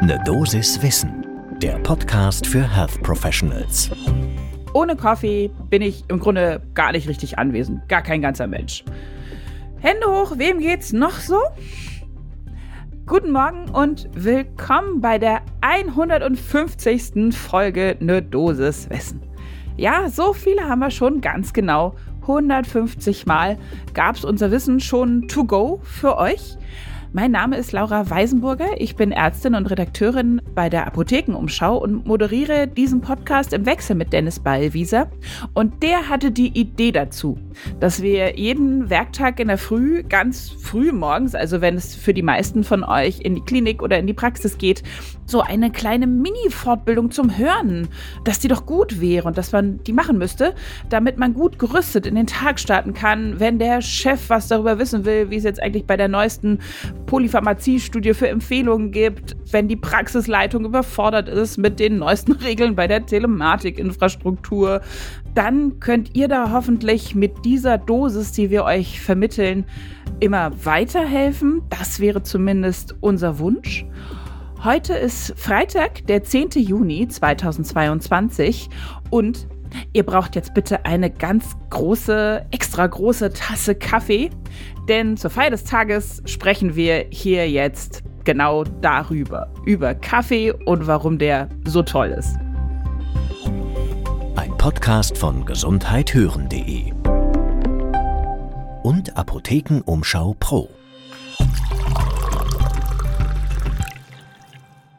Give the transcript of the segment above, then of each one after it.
Ne Dosis Wissen, der Podcast für Health Professionals. Ohne Kaffee bin ich im Grunde gar nicht richtig anwesend. Gar kein ganzer Mensch. Hände hoch, wem geht's noch so? Guten Morgen und willkommen bei der 150. Folge Ne Dosis Wissen. Ja, so viele haben wir schon ganz genau. 150 Mal gab es unser Wissen schon to go für euch. Mein Name ist Laura Weisenburger. Ich bin Ärztin und Redakteurin bei der Apothekenumschau und moderiere diesen Podcast im Wechsel mit Dennis Ballwieser. Und der hatte die Idee dazu, dass wir jeden Werktag in der Früh, ganz früh morgens, also wenn es für die meisten von euch in die Klinik oder in die Praxis geht, so eine kleine Mini-Fortbildung zum Hören, dass die doch gut wäre und dass man die machen müsste, damit man gut gerüstet in den Tag starten kann, wenn der Chef was darüber wissen will, wie es jetzt eigentlich bei der neuesten Polypharmazie-Studie für Empfehlungen gibt, wenn die Praxisleitung überfordert ist mit den neuesten Regeln bei der Telematikinfrastruktur, dann könnt ihr da hoffentlich mit dieser Dosis, die wir euch vermitteln, immer weiterhelfen. Das wäre zumindest unser Wunsch. Heute ist Freitag, der 10. Juni 2022 und ihr braucht jetzt bitte eine ganz große, extra große Tasse Kaffee, denn zur Feier des Tages sprechen wir hier jetzt genau darüber, über Kaffee und warum der so toll ist. Ein Podcast von gesundheithören.de und Apothekenumschau Pro.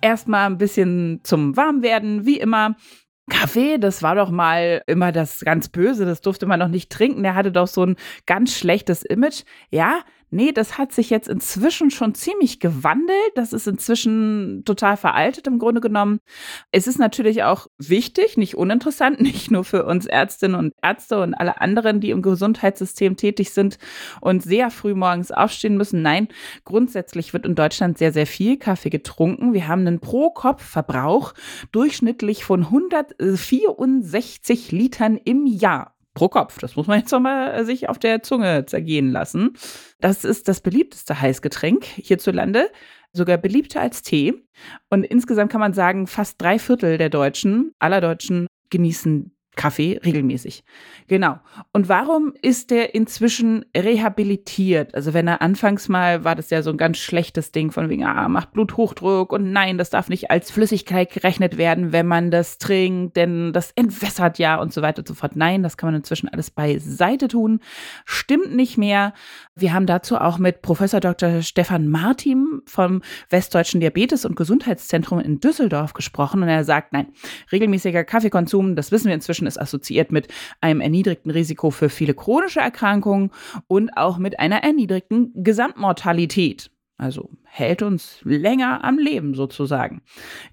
erstmal ein bisschen zum Warmwerden, wie immer. Kaffee, das war doch mal immer das ganz Böse, das durfte man noch nicht trinken. Der hatte doch so ein ganz schlechtes Image. Ja, Nee, das hat sich jetzt inzwischen schon ziemlich gewandelt. Das ist inzwischen total veraltet im Grunde genommen. Es ist natürlich auch wichtig, nicht uninteressant, nicht nur für uns Ärztinnen und Ärzte und alle anderen, die im Gesundheitssystem tätig sind und sehr früh morgens aufstehen müssen. Nein, grundsätzlich wird in Deutschland sehr, sehr viel Kaffee getrunken. Wir haben einen Pro-Kopf-Verbrauch durchschnittlich von 164 Litern im Jahr pro Kopf. Das muss man jetzt nochmal äh, sich auf der Zunge zergehen lassen. Das ist das beliebteste Heißgetränk hierzulande, sogar beliebter als Tee. Und insgesamt kann man sagen, fast drei Viertel der Deutschen, aller Deutschen, genießen Kaffee regelmäßig. Genau. Und warum ist der inzwischen rehabilitiert? Also wenn er anfangs mal war das ja so ein ganz schlechtes Ding von wegen, ah, macht Bluthochdruck und nein, das darf nicht als Flüssigkeit gerechnet werden, wenn man das trinkt, denn das entwässert ja und so weiter und so fort. Nein, das kann man inzwischen alles beiseite tun. Stimmt nicht mehr. Wir haben dazu auch mit Professor Dr. Stefan Martin vom Westdeutschen Diabetes- und Gesundheitszentrum in Düsseldorf gesprochen und er sagt, nein, regelmäßiger Kaffeekonsum, das wissen wir inzwischen, ist assoziiert mit einem erniedrigten Risiko für viele chronische Erkrankungen und auch mit einer erniedrigten Gesamtmortalität. Also hält uns länger am Leben sozusagen.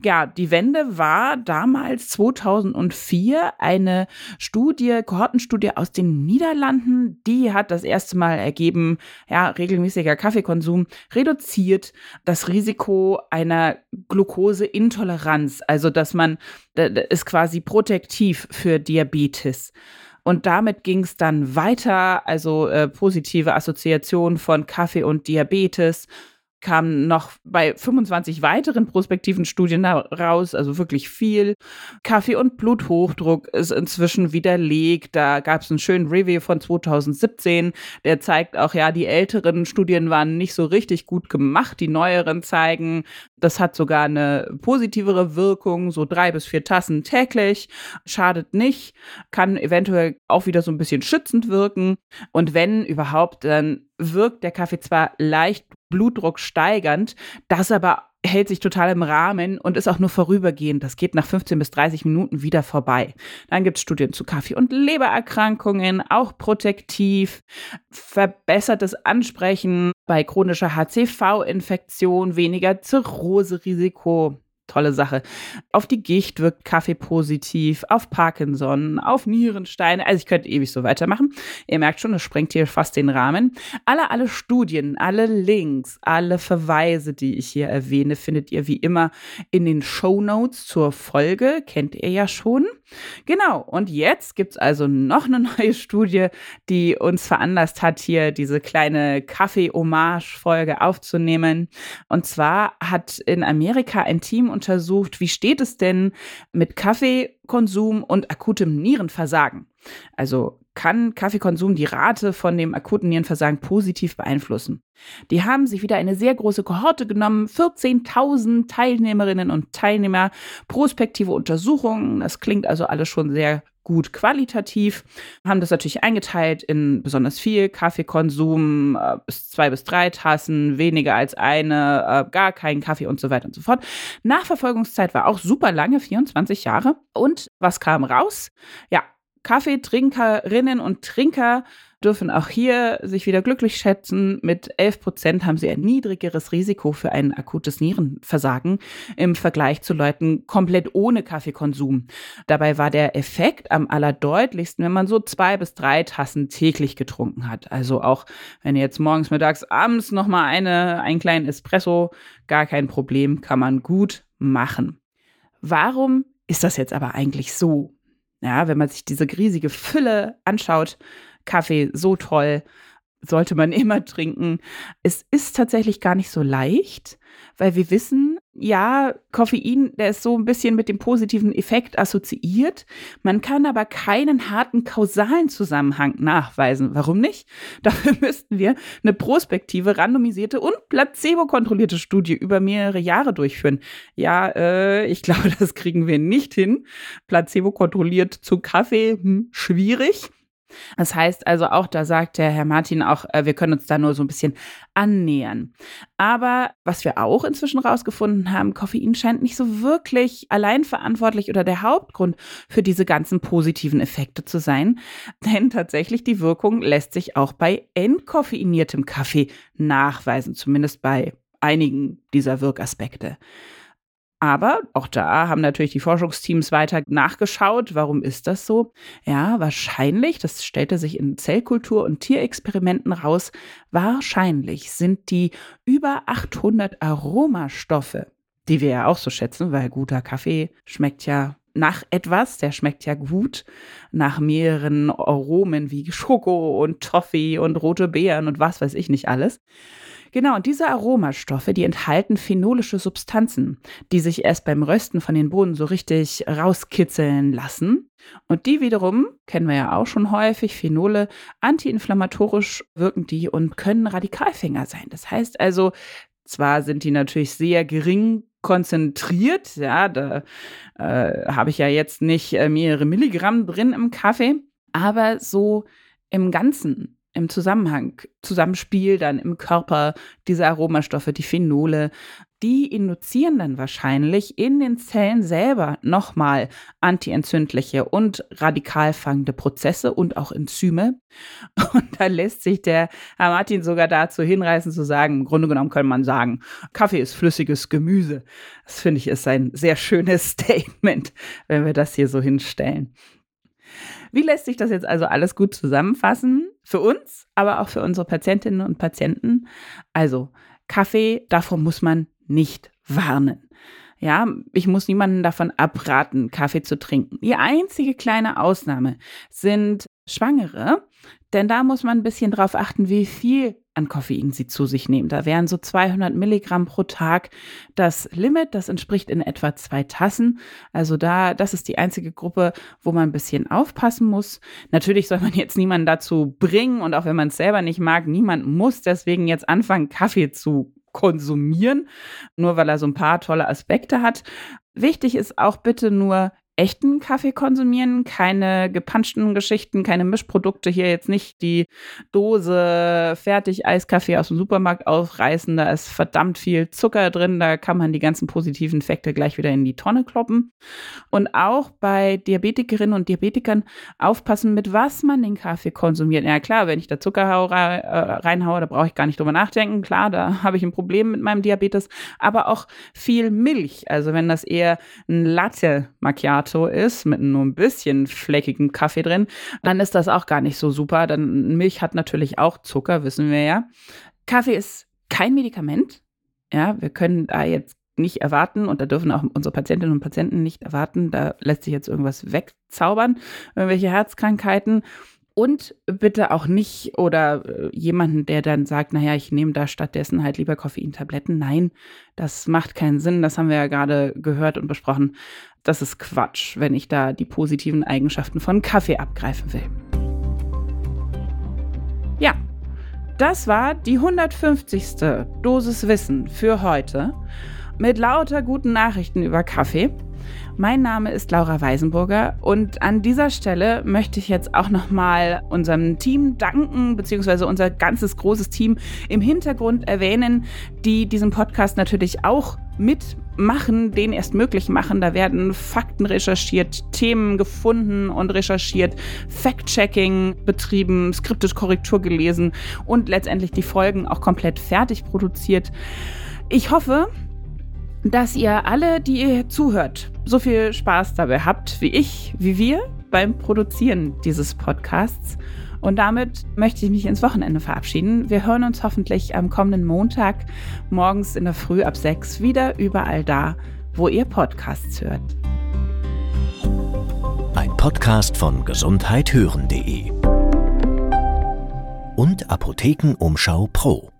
Ja, die Wende war damals 2004 eine Studie, Kohortenstudie aus den Niederlanden. Die hat das erste Mal ergeben, ja, regelmäßiger Kaffeekonsum reduziert das Risiko einer Glukoseintoleranz. Also, dass man, ist quasi protektiv für Diabetes. Und damit ging es dann weiter, also äh, positive Assoziation von Kaffee und Diabetes kam noch bei 25 weiteren prospektiven Studien raus, also wirklich viel. Kaffee- und Bluthochdruck ist inzwischen widerlegt. Da gab es einen schönen Review von 2017, der zeigt auch, ja, die älteren Studien waren nicht so richtig gut gemacht. Die neueren zeigen, das hat sogar eine positivere Wirkung, so drei bis vier Tassen täglich, schadet nicht, kann eventuell auch wieder so ein bisschen schützend wirken. Und wenn überhaupt, dann wirkt der Kaffee zwar leicht Blutdruck steigernd, das aber hält sich total im Rahmen und ist auch nur vorübergehend. Das geht nach 15 bis 30 Minuten wieder vorbei. Dann gibt es Studien zu Kaffee- und Lebererkrankungen, auch protektiv, verbessertes Ansprechen bei chronischer HCV-Infektion, weniger Zirrhoserisiko. Tolle Sache. Auf die Gicht wirkt Kaffee positiv, auf Parkinson, auf Nierensteine. Also ich könnte ewig so weitermachen. Ihr merkt schon, das sprengt hier fast den Rahmen. Alle, alle Studien, alle Links, alle Verweise, die ich hier erwähne, findet ihr wie immer in den Show Notes zur Folge. Kennt ihr ja schon. Genau. Und jetzt gibt es also noch eine neue Studie, die uns veranlasst hat, hier diese kleine Kaffee-Hommage-Folge aufzunehmen. Und zwar hat in Amerika ein Team untersucht, wie steht es denn mit Kaffeekonsum und akutem Nierenversagen. Also kann Kaffeekonsum die Rate von dem akuten Nierenversagen positiv beeinflussen. Die haben sich wieder eine sehr große Kohorte genommen, 14.000 Teilnehmerinnen und Teilnehmer, prospektive Untersuchungen, das klingt also alles schon sehr gut qualitativ, haben das natürlich eingeteilt in besonders viel Kaffeekonsum, äh, bis zwei bis drei Tassen, weniger als eine, äh, gar keinen Kaffee und so weiter und so fort. Nachverfolgungszeit war auch super lange, 24 Jahre. Und was kam raus? Ja, Kaffeetrinkerinnen und Trinker dürfen auch hier sich wieder glücklich schätzen. Mit 11 Prozent haben sie ein niedrigeres Risiko für ein akutes Nierenversagen im Vergleich zu Leuten komplett ohne Kaffeekonsum. Dabei war der Effekt am allerdeutlichsten, wenn man so zwei bis drei Tassen täglich getrunken hat. Also auch wenn jetzt morgens, mittags, abends nochmal eine, einen kleinen Espresso, gar kein Problem, kann man gut machen. Warum ist das jetzt aber eigentlich so? Ja, wenn man sich diese riesige Fülle anschaut, Kaffee so toll, sollte man immer trinken. Es ist tatsächlich gar nicht so leicht, weil wir wissen, ja, Koffein, der ist so ein bisschen mit dem positiven Effekt assoziiert. Man kann aber keinen harten kausalen Zusammenhang nachweisen. Warum nicht? Dafür müssten wir eine prospektive, randomisierte und placebo-kontrollierte Studie über mehrere Jahre durchführen. Ja, äh, ich glaube, das kriegen wir nicht hin. Placebo-kontrolliert zu Kaffee, hm, schwierig. Das heißt also auch, da sagt der Herr Martin auch, äh, wir können uns da nur so ein bisschen annähern. Aber was wir auch inzwischen rausgefunden haben, Koffein scheint nicht so wirklich allein verantwortlich oder der Hauptgrund für diese ganzen positiven Effekte zu sein. Denn tatsächlich die Wirkung lässt sich auch bei entkoffeiniertem Kaffee nachweisen, zumindest bei einigen dieser Wirkaspekte. Aber auch da haben natürlich die Forschungsteams weiter nachgeschaut. Warum ist das so? Ja, wahrscheinlich, das stellte sich in Zellkultur- und Tierexperimenten raus, wahrscheinlich sind die über 800 Aromastoffe, die wir ja auch so schätzen, weil guter Kaffee schmeckt ja nach etwas, der schmeckt ja gut, nach mehreren Aromen wie Schoko und Toffee und rote Beeren und was weiß ich nicht alles. Genau, und diese Aromastoffe, die enthalten phenolische Substanzen, die sich erst beim Rösten von den Bohnen so richtig rauskitzeln lassen. Und die wiederum, kennen wir ja auch schon häufig, Phenole, antiinflammatorisch wirken die und können Radikalfänger sein. Das heißt also, zwar sind die natürlich sehr gering konzentriert, ja, da äh, habe ich ja jetzt nicht äh, mehrere Milligramm drin im Kaffee, aber so im Ganzen im Zusammenhang, Zusammenspiel dann im Körper diese Aromastoffe, die Phenole, die induzieren dann wahrscheinlich in den Zellen selber nochmal antientzündliche und radikalfangende Prozesse und auch Enzyme. Und da lässt sich der Herr Martin sogar dazu hinreißen zu sagen, im Grunde genommen könnte man sagen, Kaffee ist flüssiges Gemüse. Das finde ich ist ein sehr schönes Statement, wenn wir das hier so hinstellen. Wie lässt sich das jetzt also alles gut zusammenfassen? Für uns, aber auch für unsere Patientinnen und Patienten. Also, Kaffee, davor muss man nicht warnen. Ja, ich muss niemanden davon abraten, Kaffee zu trinken. Die einzige kleine Ausnahme sind Schwangere, denn da muss man ein bisschen drauf achten, wie viel an Koffein sie zu sich nehmen. Da wären so 200 Milligramm pro Tag das Limit. Das entspricht in etwa zwei Tassen. Also da, das ist die einzige Gruppe, wo man ein bisschen aufpassen muss. Natürlich soll man jetzt niemanden dazu bringen und auch wenn man es selber nicht mag, niemand muss deswegen jetzt anfangen, Kaffee zu konsumieren, nur weil er so ein paar tolle Aspekte hat. Wichtig ist auch bitte nur echten Kaffee konsumieren, keine gepanschten Geschichten, keine Mischprodukte hier jetzt nicht die Dose fertig Eiskaffee aus dem Supermarkt aufreißen, da ist verdammt viel Zucker drin, da kann man die ganzen positiven Effekte gleich wieder in die Tonne kloppen. Und auch bei Diabetikerinnen und Diabetikern aufpassen, mit was man den Kaffee konsumiert. Ja klar, wenn ich da Zucker äh, reinhaue, da brauche ich gar nicht drüber nachdenken. Klar, da habe ich ein Problem mit meinem Diabetes, aber auch viel Milch. Also wenn das eher ein Latte Macchiato ist, mit nur ein bisschen fleckigem Kaffee drin, dann ist das auch gar nicht so super. Dann Milch hat natürlich auch Zucker, wissen wir ja. Kaffee ist kein Medikament. Ja, wir können da jetzt nicht erwarten und da dürfen auch unsere Patientinnen und Patienten nicht erwarten, da lässt sich jetzt irgendwas wegzaubern, irgendwelche Herzkrankheiten. Und bitte auch nicht oder äh, jemanden, der dann sagt, naja, ich nehme da stattdessen halt lieber Koffeintabletten. Nein, das macht keinen Sinn. Das haben wir ja gerade gehört und besprochen. Das ist Quatsch, wenn ich da die positiven Eigenschaften von Kaffee abgreifen will. Ja, das war die 150. Dosis Wissen für heute mit lauter guten Nachrichten über Kaffee. Mein Name ist Laura Weisenburger und an dieser Stelle möchte ich jetzt auch nochmal unserem Team danken, beziehungsweise unser ganzes großes Team im Hintergrund erwähnen, die diesen Podcast natürlich auch mitmachen, den erst möglich machen. Da werden Fakten recherchiert, Themen gefunden und recherchiert, Fact-Checking betrieben, skriptisch Korrektur gelesen und letztendlich die Folgen auch komplett fertig produziert. Ich hoffe, dass ihr alle, die ihr zuhört, so viel Spaß dabei habt wie ich, wie wir beim Produzieren dieses Podcasts. Und damit möchte ich mich ins Wochenende verabschieden. Wir hören uns hoffentlich am kommenden Montag morgens in der Früh ab 6 wieder überall da, wo ihr Podcasts hört. Ein Podcast von gesundheithören.de und Apothekenumschau Pro.